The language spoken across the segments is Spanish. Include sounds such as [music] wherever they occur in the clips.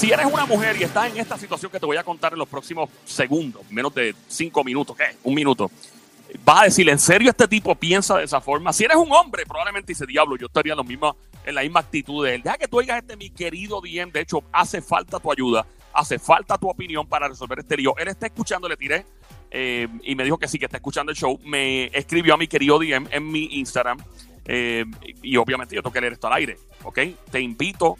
Si eres una mujer y estás en esta situación que te voy a contar en los próximos segundos, menos de cinco minutos, ¿qué? Un minuto. Vas a decir, ¿en serio este tipo piensa de esa forma? Si eres un hombre, probablemente dice, diablo, yo estaría en, la misma actitud de él. Deja que tú digas este, mi querido DM. De hecho, hace falta tu ayuda, hace falta tu opinión para resolver este lío. Él está escuchando, le tiré eh, y me dijo que sí, que está escuchando el show. Me escribió a mi querido DM en mi Instagram. eh, y obviamente yo tengo que leer esto al aire, ¿ok? Te invito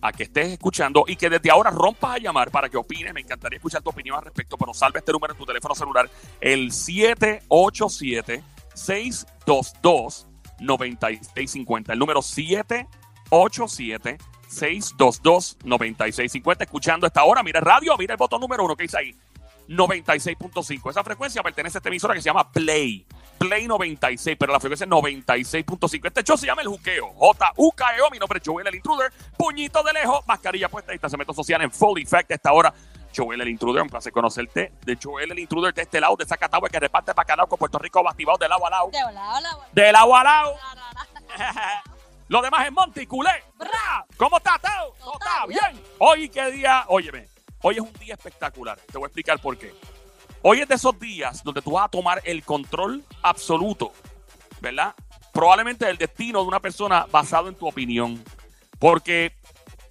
a que estés escuchando y que desde ahora rompas a llamar para que opines. Me encantaría escuchar tu opinión al respecto, pero salve este número en tu teléfono celular, el 787-622-9650. El número 787-622-9650. Escuchando esta hora, mira radio, mira el botón número uno que dice ahí. 96.5. Esa frecuencia pertenece a esta emisora que se llama Play. Play 96, pero la frecuencia es 96.5. Este show se llama El Juqueo. J-U-K-E-O. Mi nombre es Joel el Intruder. Puñito de lejos, mascarilla puesta, distanciamiento social en full effect. A esta hora, Joel el Intruder. Un placer conocerte. De Joel el Intruder de este lado, de Zacatagua, que reparte para Canal con Puerto Rico, batibado de lado a lado. De hola, hola, hola. De lado a lado. La, la, la. Lo demás es Monty, culé. ¿Cómo está todo? ¿Todo está bien? Hoy, ¿qué día? Óyeme, hoy es un día espectacular. Te voy a explicar por qué. Hoy es de esos días donde tú vas a tomar el control absoluto, ¿verdad? Probablemente el destino de una persona basado en tu opinión. Porque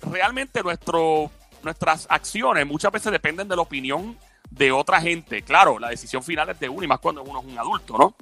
realmente nuestro, nuestras acciones muchas veces dependen de la opinión de otra gente. Claro, la decisión final es de uno y más cuando uno es un adulto, ¿no?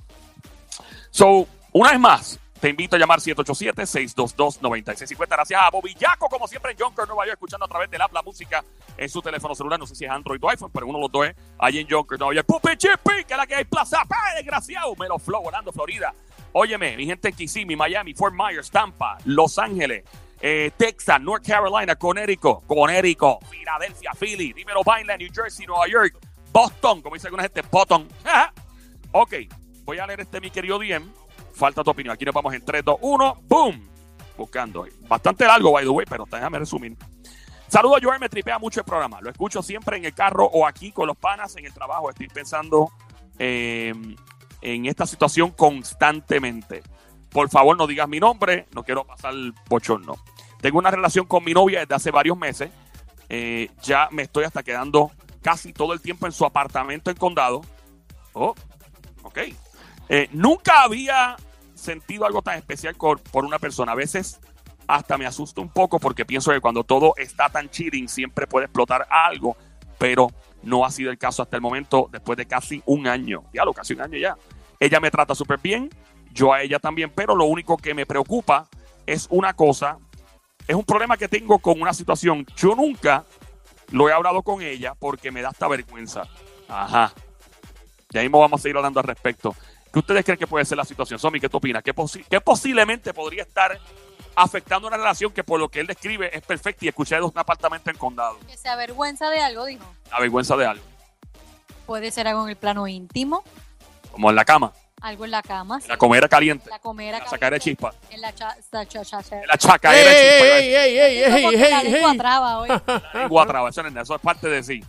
So, una vez más, te invito a llamar 787-622-9650. Gracias a Bobby Yaco, como siempre en Jonker, Nueva York, escuchando a través del app la música en su teléfono celular. No sé si es Android o iPhone, pero uno de los dos es ahí en Jonker, Nueva York. Pupi Chippy, que es la que hay plaza. ¡Pah, desgraciado! Melo Flow, Orlando, Florida. Óyeme, mi gente en Kissimmee, Miami, Fort Myers, Tampa, Los Ángeles, eh, Texas, North Carolina, Connecticut, Connecticut, Filadelfia, Philly, Dímelo Vineland, New Jersey, Nueva York, Boston, como dice alguna gente, Boston. [laughs] ok, voy a leer este mi querido DM. Falta tu opinión. Aquí nos vamos en 3, 2, 1. ¡Boom! Buscando. Bastante largo, by the way, pero déjame resumir. Saludos, Joel. Me tripea mucho el programa. Lo escucho siempre en el carro o aquí con los panas en el trabajo. Estoy pensando eh, en esta situación constantemente. Por favor, no digas mi nombre. No quiero pasar bochorno. Tengo una relación con mi novia desde hace varios meses. Eh, ya me estoy hasta quedando casi todo el tiempo en su apartamento en condado. Oh, ok. Eh, nunca había sentido algo tan especial por, una persona. A veces hasta me asusta un poco porque pienso que cuando todo está tan chilling siempre puede explotar algo, pero no ha sido el caso hasta el momento después de casi un año. Ya lo casi un año ya. Ella me trata súper bien, yo a ella también, pero lo único que me preocupa es una cosa, es un problema que tengo con una situación. Yo nunca lo he hablado con ella porque me da esta vergüenza. Ajá. Ya mismo vamos a seguir hablando al respecto. ¿Qué ustedes creen que puede ser la situación? Somi, ¿qué tú opinas? ¿Qué, posi- qué posiblemente podría estar afectando una relación que por lo que él describe es perfecta y escuché de un apartamento en condado? Que se avergüenza de algo, dijo. La vergüenza de algo. Puede ser algo en el plano íntimo, Como en la cama, algo en la cama. en la comera caliente, La comera. en la sacar de caliente, chispa, En la cha, cha, cha, cha, cha. en la chacaera de ¡Ey, chispa. ey, ey, ey, Como ey, que la ey, lengua ey! traba hoy. La lengua traba, eso, no es nada, eso es parte de sí.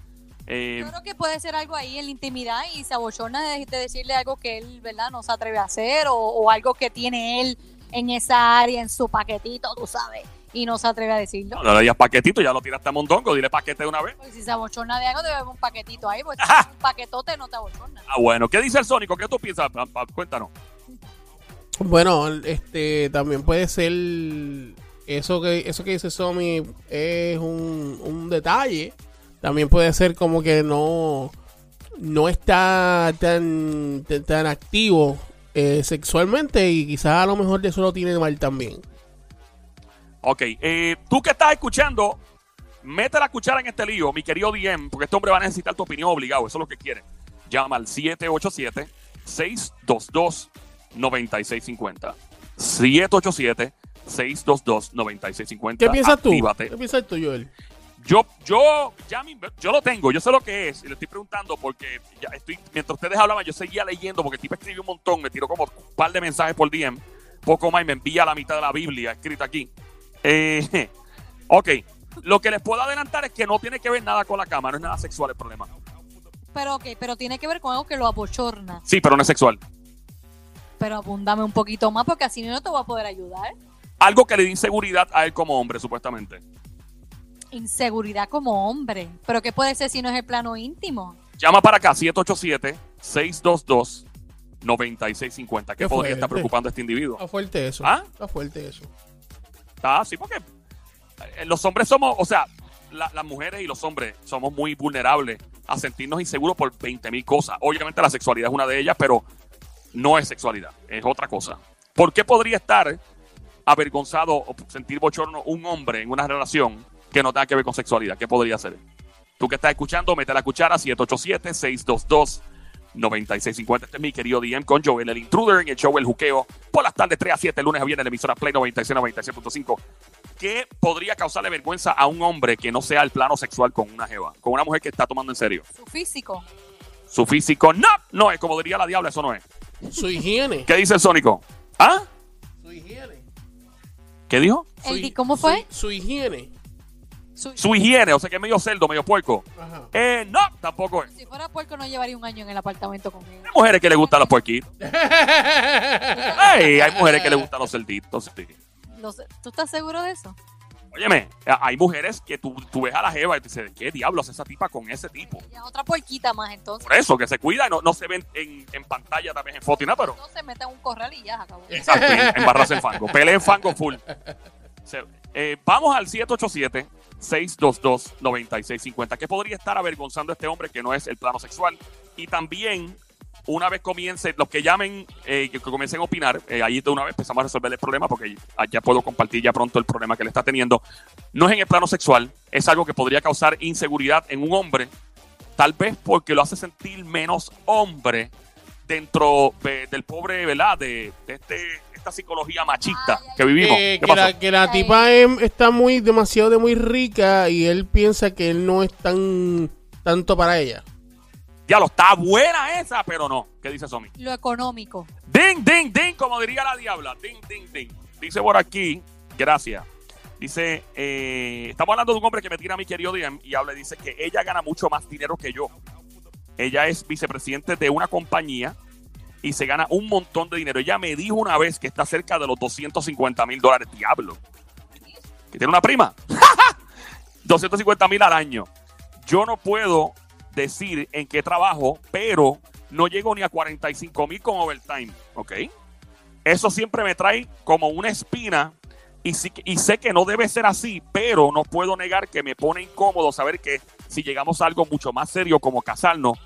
Eh, Yo creo que puede ser algo ahí en la intimidad y se abochorna de, de decirle algo que él, ¿verdad? No se atreve a hacer o, o algo que tiene él en esa área, en su paquetito, tú sabes, y no se atreve a decirlo. no le digas paquetito, ya lo tiraste a mondongo, dile paquete de una vez. Porque si se abochorna de algo, debe haber un paquetito ahí, porque si es [laughs] un paquetote no te abochorna. Ah, bueno, ¿qué dice el Sónico? ¿Qué tú piensas? Pa- pa- Cuéntanos. Bueno, este también puede ser eso que eso que dice Somi es un, un detalle. También puede ser como que no no está tan tan, tan activo eh, sexualmente y quizás a lo mejor de eso lo tiene mal también. Ok, eh, tú que estás escuchando, mete la cuchara en este lío, mi querido DM, porque este hombre va a necesitar tu opinión obligado, eso es lo que quiere. Llama al 787-622-9650. 787-622-9650. ¿Qué piensas tú? Actívate. ¿Qué piensas tú, Joel? Yo, yo, ya mi- yo lo tengo, yo sé lo que es, y le estoy preguntando porque ya estoy, mientras ustedes hablaban, yo seguía leyendo porque el tipo escribió un montón, me tiró como un par de mensajes por DM, poco más y me envía la mitad de la Biblia escrita aquí. Eh, [laughs] ok, lo que les puedo adelantar es que no tiene que ver nada con la cama, no es nada sexual el problema. Pero ok, pero tiene que ver con algo que lo abochorna. Sí, pero no es sexual. Pero abúndame un poquito más porque así no te voy a poder ayudar. Algo que le dé inseguridad a él como hombre, supuestamente. Inseguridad como hombre. Pero ¿qué puede ser si no es el plano íntimo? Llama para acá, 787-622-9650. ¿Qué Qué podría estar preocupando a este individuo? Está fuerte eso. ¿Ah? Está fuerte eso. Está así porque eh, los hombres somos, o sea, la- las mujeres y los hombres somos muy vulnerables a sentirnos inseguros por 20 mil cosas. Obviamente la sexualidad es una de ellas, pero no es sexualidad, es otra cosa. ¿Por qué podría estar avergonzado o sentir bochorno un hombre en una relación que no tenga que ver con sexualidad? ¿Qué podría ser? Tú que estás escuchando, mete la cuchara 787-622-9650. Este es mi querido DM con Joel, el intruder en el show El Juqueo. Por las tardes 3 a 7, lunes a viernes, en la emisora Play 96, 96.5. ¿Qué podría causarle vergüenza a un hombre que no sea el plano sexual con una jeva? Con una mujer que está tomando en serio. Su físico. Su físico, no, no es como diría la diabla, eso no es. Su higiene. ¿Qué dice el Sónico? ¿Ah? Su higiene. ¿Qué dijo? Su ¿Cómo fue? Su, su higiene. Su- Su higiene, o sea que es medio cerdo, medio puerco. Ajá. Eh, no, tampoco es. Si fuera puerco no llevaría un año en el apartamento conmigo. Hay mujeres que le gustan los puerquitos. [laughs] Hay mujeres que le gustan los cerditos. sí. Los- ¿Tú estás seguro de eso? Óyeme, hay mujeres que tú, tú ves a la jeva y te dices, ¿qué diablos esa tipa con ese tipo? Ya otra puerquita más entonces. Por eso, que se cuida y no, no se ven en, en pantalla también en foto y nada, pero No se mete en un corral y ya acabó. Exacto, en- embarrarse en fango. Pelea en fango full. Se- eh, vamos al 787-622-9650. ¿Qué podría estar avergonzando a este hombre que no es el plano sexual? Y también, una vez comience, los que llamen, eh, que, comiencen a opinar, eh, ahí de una vez empezamos a resolver el problema porque ya puedo compartir ya pronto el problema que le está teniendo. No es en el plano sexual, es algo que podría causar inseguridad en un hombre, tal vez porque lo hace sentir menos hombre dentro de- del pobre, ¿verdad? De este, esta psicología machista que vivimos. Que, ¿Qué que pasó? la, que la tipa em, está muy demasiado de muy rica y él piensa que él no es tan tanto para ella. Diablo, está buena esa, pero no. ¿Qué dice Somi? Lo económico. Ding, ding, ding, como diría la diabla. Ding, ding, ding. Dice por aquí, gracias. Dice, eh, estamos hablando de un hombre que me tira a mi querido DM y habla y dice que ella gana mucho más dinero que yo. Ella es vicepresidente de una compañía y se gana un montón de dinero. Ella me dijo una vez que está cerca de los 250 mil dólares. Diablo. Que tiene una prima. [laughs] 250 mil al año. Yo no puedo decir en qué trabajo, pero no llego ni a 45 mil con overtime. ¿Ok? Eso siempre me trae como una espina y, sé que no debe ser así, pero no puedo negar que me pone incómodo saber que si llegamos a algo mucho más serio como casarnos,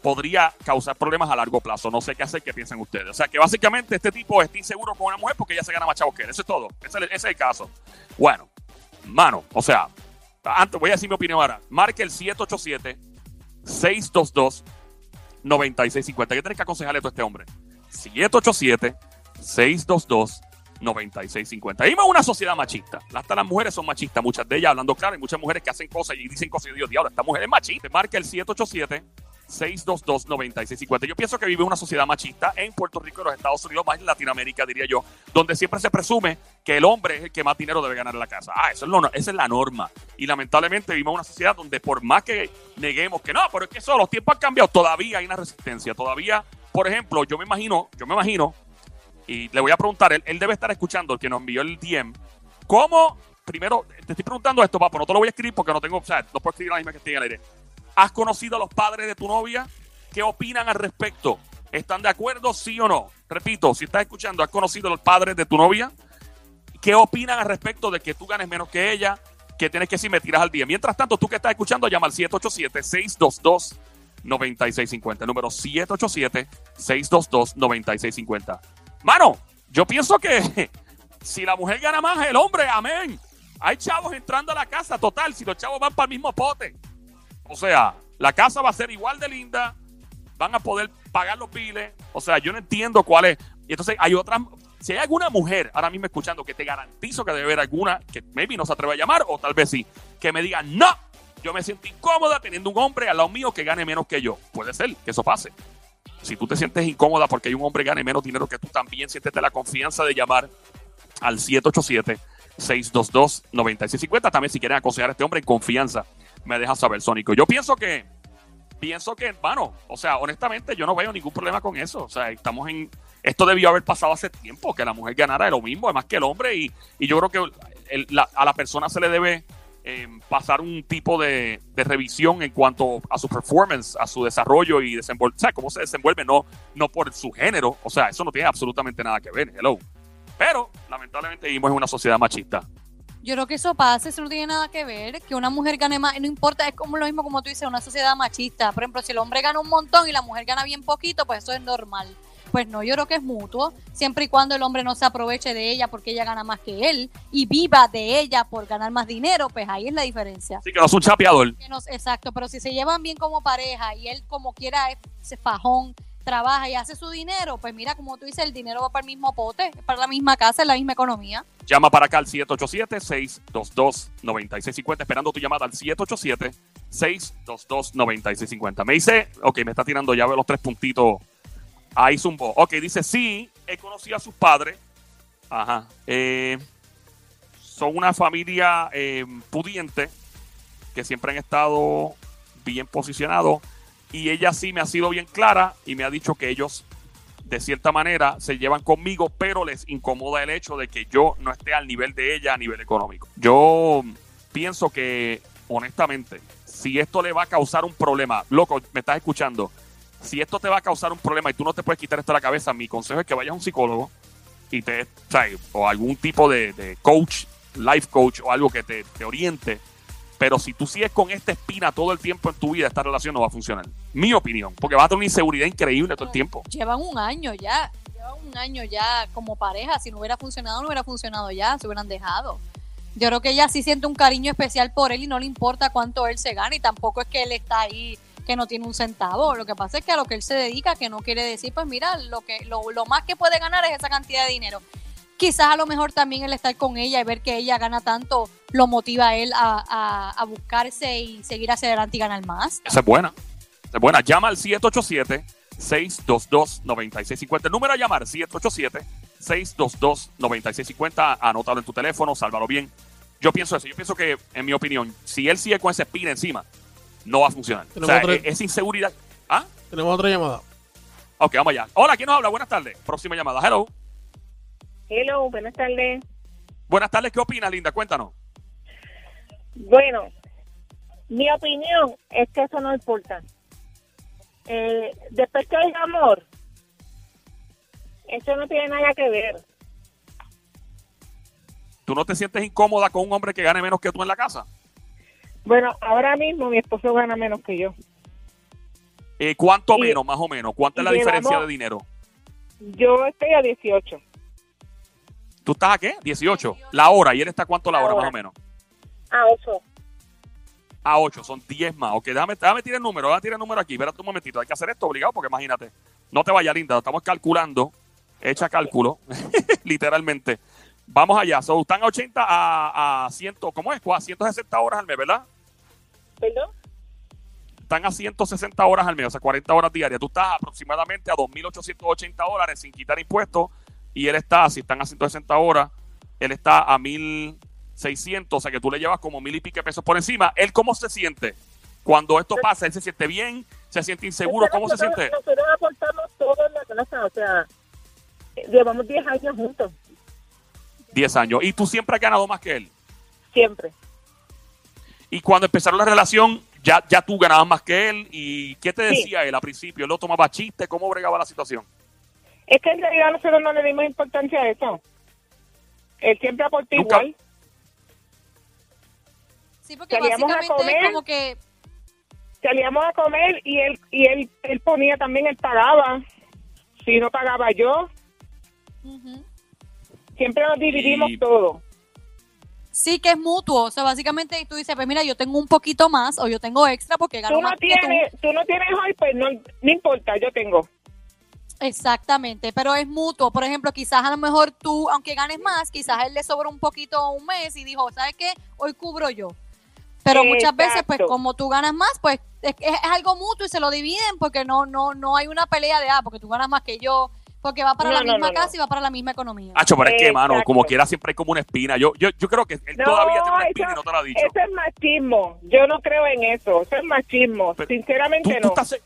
podría causar problemas a largo plazo. No sé qué hacer, qué piensan ustedes. O sea, que básicamente este tipo está inseguro con una mujer porque ella se gana más chavos que él. Eso es todo. Ese es el, caso. Bueno, mano, o sea, antes voy a decir mi opinión ahora. Marque el 787-622-9650. ¿Qué tienes que aconsejarle a este hombre? 787-622-9650. Vivimos en una sociedad machista. Hasta las mujeres son machistas, muchas de ellas hablando claro, hay muchas mujeres que hacen cosas y dicen cosas y Dios, diablo, esta mujer es machista. Marca el 787 622-9650. Yo pienso que vive una sociedad machista en Puerto Rico y los Estados Unidos, más en Latinoamérica, diría yo, donde siempre se presume que el hombre es el que más dinero debe ganar en la casa. Ah, eso es lo, esa es la norma. Y lamentablemente vivimos una sociedad donde por más que neguemos que no, pero es que eso, los tiempos han cambiado, todavía hay una resistencia. Todavía, por ejemplo, yo me imagino, yo me imagino, y le voy a preguntar, él, él debe estar escuchando, el que nos envió el DM, ¿cómo, primero, te estoy preguntando esto, papo, no te lo voy a escribir porque no tengo, o sea, no puedo escribir la misma que estoy en el aire. ¿Has conocido a los padres de tu novia? ¿Qué opinan al respecto? ¿Están de acuerdo, sí o no? Repito, si estás escuchando, ¿has conocido a los padres de tu novia? ¿Qué opinan al respecto de que tú ganes menos que ella? Que tienes que si me tiras al día. Mientras tanto, tú que estás escuchando, llama al 787-622-9650. Número 787-622-9650. Mano, yo pienso que [laughs] si la mujer gana más, el hombre, amén. Hay chavos entrando a la casa, total, si los chavos van para el mismo pote. O sea, la casa va a ser igual de linda, van a poder pagar los biles. O sea, yo no entiendo cuál es. Y entonces hay otras. Si hay alguna mujer ahora mismo escuchando que te garantizo que debe haber alguna que maybe no se atreve a llamar, o tal vez sí, que me diga, no, yo me siento incómoda teniendo un hombre al lado mío que gane menos que yo. Puede ser que eso pase. Si tú te sientes incómoda porque hay un hombre que gane menos dinero que tú, también siéntete la confianza de llamar al 787-622-9650. También si quieren aconsejar a este hombre en confianza, me deja saber, Sónico. Yo pienso que, pienso que, bueno, o sea, honestamente yo no veo ningún problema con eso. O sea, estamos en, esto debió haber pasado hace tiempo, que la mujer ganara lo mismo, además que el hombre, y, y yo creo que a la persona se le debe eh, pasar un tipo de, de revisión en cuanto a su performance, a su desarrollo y desenvolver, o sea, cómo se desenvuelve, no, no por su género, o sea, eso no tiene absolutamente nada que ver, hello. Pero, lamentablemente, vivimos en una sociedad machista. Yo creo que eso pasa, eso no tiene nada que ver, que una mujer gane más, no importa, es como lo mismo como tú dices, una sociedad machista. Por ejemplo, si el hombre gana un montón y la mujer gana bien poquito, pues eso es normal. Pues no, yo creo que es mutuo, siempre y cuando el hombre no se aproveche de ella porque ella gana más que él y viva de ella por ganar más dinero, pues ahí es la diferencia. Así que no es un chapeador. Que no- exacto, pero si se llevan bien como pareja y él como quiera ese fajón trabaja y hace su dinero, pues mira, como tú dices, el dinero va para el mismo pote, para la misma casa, la misma economía. Llama para acá al 787-622-9650, esperando tu llamada al 787-622-9650. Me dice, ok, me está tirando veo los tres puntitos. Ahí zumbó. Ok, dice, sí, he conocido a sus padres. Ajá. Eh, son una familia eh, pudiente que siempre han estado bien posicionados. Y ella sí me ha sido bien clara y me ha dicho que ellos de cierta manera se llevan conmigo, pero les incomoda el hecho de que yo no esté al nivel de ella a nivel económico. Yo pienso que, honestamente, si esto le va a causar un problema, loco, me estás escuchando, si esto te va a causar un problema y tú no te puedes quitar esto de la cabeza, mi consejo es que vayas a un psicólogo y te, o, o algún tipo de, coach, life coach o algo que te oriente. Pero si tú sigues con esta espina todo el tiempo en tu vida, esta relación no va a funcionar. Mi opinión, porque vas a tener una inseguridad increíble todo el tiempo. Llevan un año ya, llevan un año ya como pareja, si no hubiera funcionado, no hubiera funcionado ya, se hubieran dejado. Yo creo que ella sí siente un cariño especial por él y no le importa cuánto él se gana y tampoco es que él está ahí que no tiene un centavo. Lo que pasa es que a lo que él se dedica, que no quiere decir, pues mira, lo que lo, lo más que puede ganar es esa cantidad de dinero. Quizás a lo mejor también el estar con ella y ver que ella gana tanto lo motiva a él a, a, a buscarse y seguir hacia adelante y ganar más. Esa es buena. Esa es buena. Llama al 787-622-9650. El número a llamar, 787-622-9650. Anótalo en tu teléfono, sálvalo bien. Yo pienso eso. Yo pienso que, en mi opinión, si él sigue con esa espina encima, no va a funcionar. O sea, otra- e- esa inseguridad. ¿Ah? Tenemos otra llamada. Ok, vamos allá. Hola, ¿quién nos habla? Buenas tardes. Próxima llamada. Hello. Hello, buenas tardes. Buenas tardes. ¿Qué opinas, Linda? Cuéntanos. Bueno, mi opinión es que eso no importa. Eh, después que hay amor, eso no tiene nada que ver. ¿Tú no te sientes incómoda con un hombre que gane menos que tú en la casa? Bueno, ahora mismo mi esposo gana menos que yo. Eh, ¿Cuánto Y- menos, más o menos? ¿Cuánta es la diferencia de dinero? Yo estoy a 18. ¿Tú estás a qué? 18. La hora. ¿Y él está cuánto la La hora, hora. más o menos? A 8. A 8, son 10 más. Ok, déjame, déjame tirar el número, déjame tirar el número aquí. Espérate un momentito, hay que hacer esto obligado porque imagínate. No te vayas, linda, estamos calculando. Echa cálculo, [laughs] literalmente. Vamos allá, so, están a 80 a, a 100, ¿cómo es? A 160 horas al mes, ¿verdad? ¿Perdón? Están a 160 horas al mes, o sea, 40 horas diarias. Tú estás aproximadamente a 2.880 dólares sin quitar impuestos y él está, si están a 160 horas, él está a 1.600, o sea que tú le llevas como mil y pico pesos por encima. ¿Él cómo se siente? Cuando esto pasa, ¿él se siente bien? ¿Se siente inseguro? ¿Cómo se siente? Nosotros aportamos todo en la casa, o sea, llevamos 10 años juntos, 10 años. ¿Y tú siempre has ganado más que él? siempre. Y cuando empezaron la relación, ya, ya tú ganabas más que él. ¿Y qué te Sí. decía él al principio? ¿Él lo tomaba chiste? ¿Cómo bregaba la situación? Es que en realidad nosotros no le dimos importancia a eso. Él siempre aportó igual. Sí, porque Salíamos a básicamente comer. como que salíamos a comer y él y él él ponía también él pagaba si no pagaba yo siempre nos dividimos Y- todo sí que es mutuo, o sea, básicamente tú dices, pues mira, yo tengo un poquito más o yo tengo extra porque gano tú no más que tú. tienes tú no tienes hoy pues no, no importa yo tengo Exactamente, pero es mutuo. Por ejemplo, quizás a lo mejor tú, aunque ganes más, quizás él le sobra un poquito un mes y dijo, ¿sabes qué? Hoy cubro yo. Pero muchas veces, pues como tú ganas más, pues es, es- es algo mutuo y se lo dividen porque no no no hay una pelea de, ah, porque tú ganas más que yo, porque va para No, la no, misma no, no. casa y va para la misma economía. Hacho, pero es que, mano, como quiera siempre hay como una espina. Yo, yo, yo creo que él No, todavía tiene una espina eso- y no te lo ha dicho. eso es machismo yo no creo en eso eso es machismo Pero- sinceramente ¿Tú, tú no estás,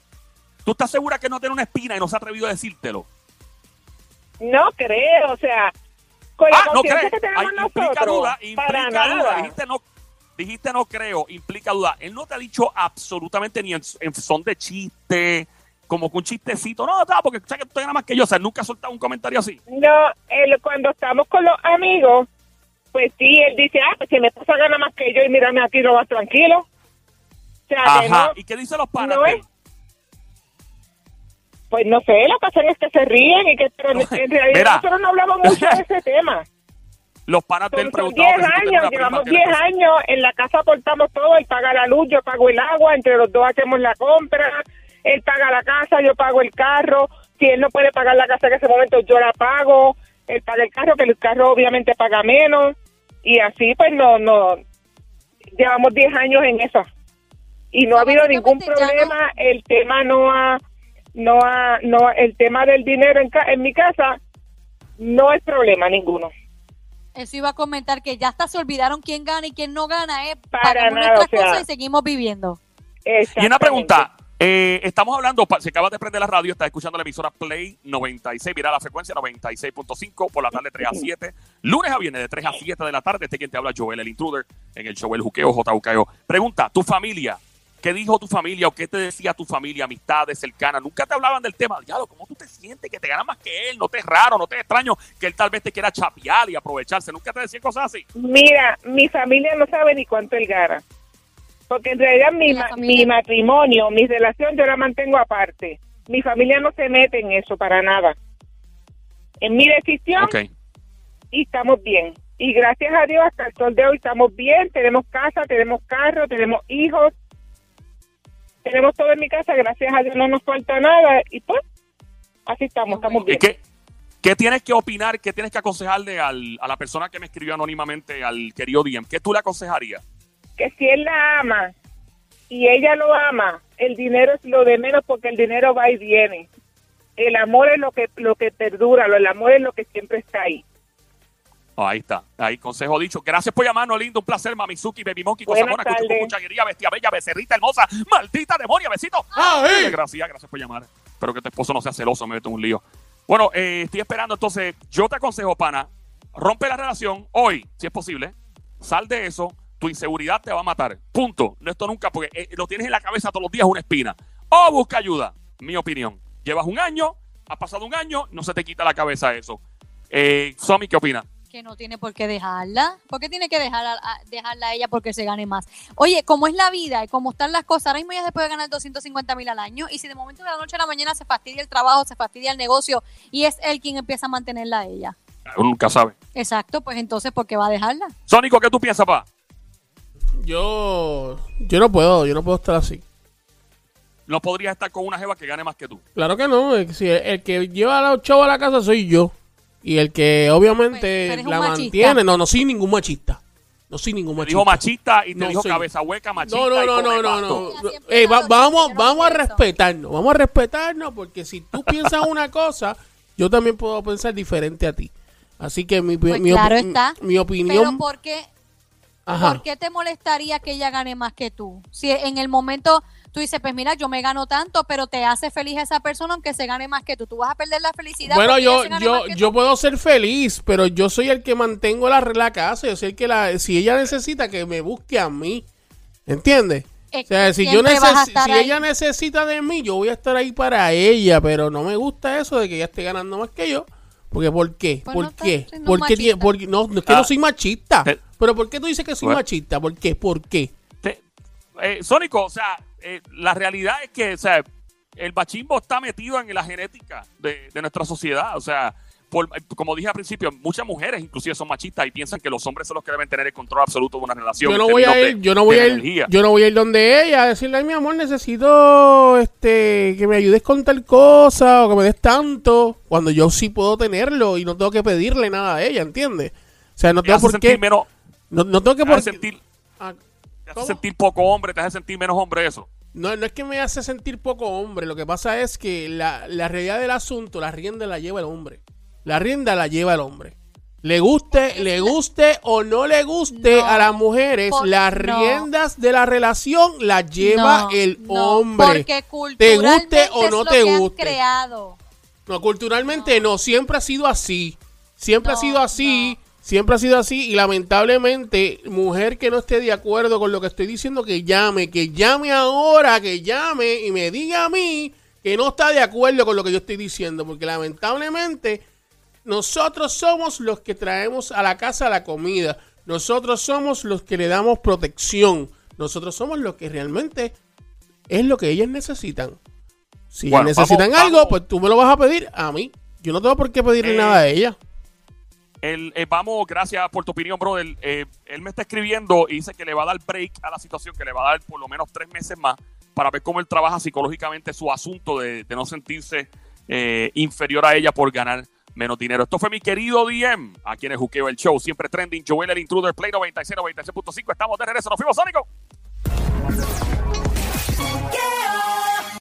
¿Tú estás segura que no tiene una espina y no se ha atrevido a decírtelo? no creo o sea con la Ah, no que Hay tenemos implica nosotros duda, para implica duda. nada Dijiste no. Dijiste no creo, implica duda. Él no te ha dicho absolutamente ni en, en son de chiste, como que un chistecito. No, no, porque sabes que tú ganas más que yo. O sea, nunca ha soltado un comentario así. No, él, cuando estamos con los amigos, pues sí, él dice, ah, pues si me pasa gana más que yo y mírame aquí lo más tranquilo. O sea, Ajá. no, ¿Y qué dicen los panas? no es- pues no sé, lo que hacen es que se ríen y que pero en realidad Mira. nosotros no hablamos mucho de ese [laughs] tema. Los panas de él Son, son preguntaban 10 que si tú tenías años, una prima, llevamos tienes 10 que- años, en la casa aportamos todo, él paga la luz, yo pago el agua, entre los dos hacemos la compra, él paga la casa, yo pago el carro, si él no puede pagar la casa en ese momento, yo la pago, él paga el carro, que el carro obviamente paga menos, y así pues no, no, llevamos 10 años en eso, y no ha habido ningún problema, el tema no ha, no ha, no, el tema del dinero en, ca- en mi casa no es problema ninguno. Eso iba a comentar que ya hasta se olvidaron quién gana y quién no gana, ¿eh? Para nada, nuestras o sea, cosas y seguimos viviendo. Y una pregunta. eh, estamos hablando, si acabas de prender la radio, estás escuchando la emisora Play 96, mira la frecuencia 96.5 por la tarde 3 a 7, lunes a viernes de 3 a 7 de la tarde, este quien te habla Joel el Intruder en el show El Juqueo JUKEO. Pregunta, ¿tu familia? ¿Qué dijo tu familia o qué te decía tu familia, amistades cercanas? Nunca te hablaban del tema. Diablo, ¿cómo tú te sientes que te gana más que él? ¿No te es raro, no te es extraño que él tal vez te quiera chapear y aprovecharse? ¿Nunca te decían cosas así? Mira, mi familia no sabe ni cuánto él gana. Porque en realidad mi, ¿Y la ma- mi matrimonio, mi relación, yo la mantengo aparte. Mi familia no se mete en eso para nada. En mi decisión Ok. y estamos bien. Y gracias a Dios hasta el sol de hoy estamos bien. Tenemos casa, tenemos carro, tenemos hijos. Tenemos todo en mi casa. Gracias a Dios no nos falta nada. Y pues, así estamos, estamos ¿Y bien. ¿Qué, qué tienes que opinar, qué tienes que aconsejarle al- a la persona que me escribió anónimamente al querido DM? ¿Qué tú le aconsejarías? que si él la ama y ella lo ama, el dinero es lo de menos porque el dinero va y viene. El amor es lo que lo que perdura, lo- el amor es lo que siempre está ahí. Oh, ahí está, ahí consejo dicho. Gracias por llamarnos, lindo, un placer, Mamizuki, Baby Monkey, cosa Buenas buena, alegría, bestia bella, becerrita hermosa, maldita demonia, besito. ¡Ay! Gracias, gracias por llamar. Espero que tu esposo no sea celoso, me meto en un lío. Bueno, eh, estoy esperando entonces, yo te aconsejo, pana, rompe la relación hoy, si es posible, sal de eso, tu inseguridad te va a matar. Punto. No esto nunca, porque eh, lo tienes en la cabeza todos los días una espina. O busca ayuda, mi opinión. Llevas un año, ha pasado un año, no se te quita la cabeza eso. Eh, Somi, ¿qué opina? Que no tiene por qué dejarla. ¿Por qué tiene que dejarla, a- dejarla a ella porque se gane más? Oye, como es la vida y como están las cosas, ahora mismo ella se puede ganar 250 mil al año y si de momento de la noche a la mañana se fastidia el trabajo, se fastidia el negocio y es él quien empieza a mantenerla a ella. Uno nunca sabe. Exacto, pues entonces, ¿por qué va a dejarla? Sónico, ¿qué tú piensas, pa? Yo, yo no puedo, yo no puedo estar así. No podrías estar con una jeva que gane más que tú. Claro que no, el, si el, el que lleva los chavos a la casa soy yo. Y el que obviamente pero la mantiene, no, no soy ningún machista. No soy ningún Te machista. dijo machista y te No dijo soy. cabeza hueca, machista. No, no, y no, no, no, no. Va- dado vamos, vamos a respetarnos, vamos a respetarnos porque si tú [laughs] piensas una cosa, yo también puedo pensar diferente a ti. Así que mi, Pues mi, claro opi- está. mi Pero opinión, ¿por qué, ajá, ¿por qué te molestaría que ella gane más que tú? Si en el momento tú dices, pues mira, yo me gano tanto, pero te hace feliz esa persona aunque se gane más que tú. Tú vas a perder la felicidad. Bueno, porque yo, yo, yo tú. puedo ser feliz, pero yo soy el que mantengo la, la casa. Yo soy el que la, si ella necesita que me busque a mí, ¿entiendes? Es O sea, si yo neces- si ahí. ella necesita de mí, yo voy a estar ahí para ella, pero no me gusta eso de que ella esté ganando más que yo. Porque ¿por qué? Pues ¿Por no qué? ¿Por qué? machista. tiene- por qué- no, no es que Ah. no soy machista. Eh. Pero ¿por qué tú dices que soy Bueno. machista? ¿Por qué? ¿Por qué? Te- eh, Sónico, o sea, eh, la realidad es que, o sea, el bachimbo está metido en la genética de, de nuestra sociedad. O sea, por- como dije al principio, muchas mujeres inclusive son machistas y piensan que los hombres son los que deben tener el control absoluto de una relación. Yo no voy a ir, de- yo no voy a ir, energía. yo no voy a ir donde ella a decirle, ay mi amor, necesito este que me ayudes con tal cosa o que me des tanto, cuando yo sí puedo tenerlo y no tengo que pedirle nada a ella, ¿entiendes? O sea, no Te tengo por sentir qué, menos, no, no tengo que por sentir, Ah, te hace sentir poco hombre, te hace sentir menos hombre eso. No, no es que me hace sentir poco hombre, lo que pasa es que la, la realidad del asunto, la rienda la lleva el hombre. La rienda la lleva el hombre. Le guste, le guste o no le guste No, a las mujeres, por- las no. riendas de la relación las lleva No, el hombre. Porque te culturalmente guste o es no lo te que han guste. creado. No, culturalmente no. siempre ha sido así. Siempre ha sido así. Siempre ha sido así y lamentablemente, mujer que no esté de acuerdo con lo que estoy diciendo, que llame, que llame ahora, que llame y me diga a mí que no está de acuerdo con lo que yo estoy diciendo, porque lamentablemente nosotros somos los que traemos a la casa la comida, nosotros somos los que le damos protección, nosotros somos los que realmente es lo que ellas necesitan. Si Bueno, necesitan vamos- algo, vamos. pues tú me lo vas a pedir a mí. Yo no tengo por qué pedirle Eh, nada a ella. El, eh, vamos, gracias por tu opinión, brother. Eh, él me está escribiendo y dice que le va a dar break a la situación, que le va a dar por lo menos tres meses más para ver cómo él trabaja psicológicamente su asunto de, no sentirse eh, inferior a ella por ganar menos dinero. Esto fue mi querido DM, a quien es Juqueo el Show, siempre trending. Joel el Intruder, Play 96, 96.5. Estamos de regreso. Nos fuimos, Sónico.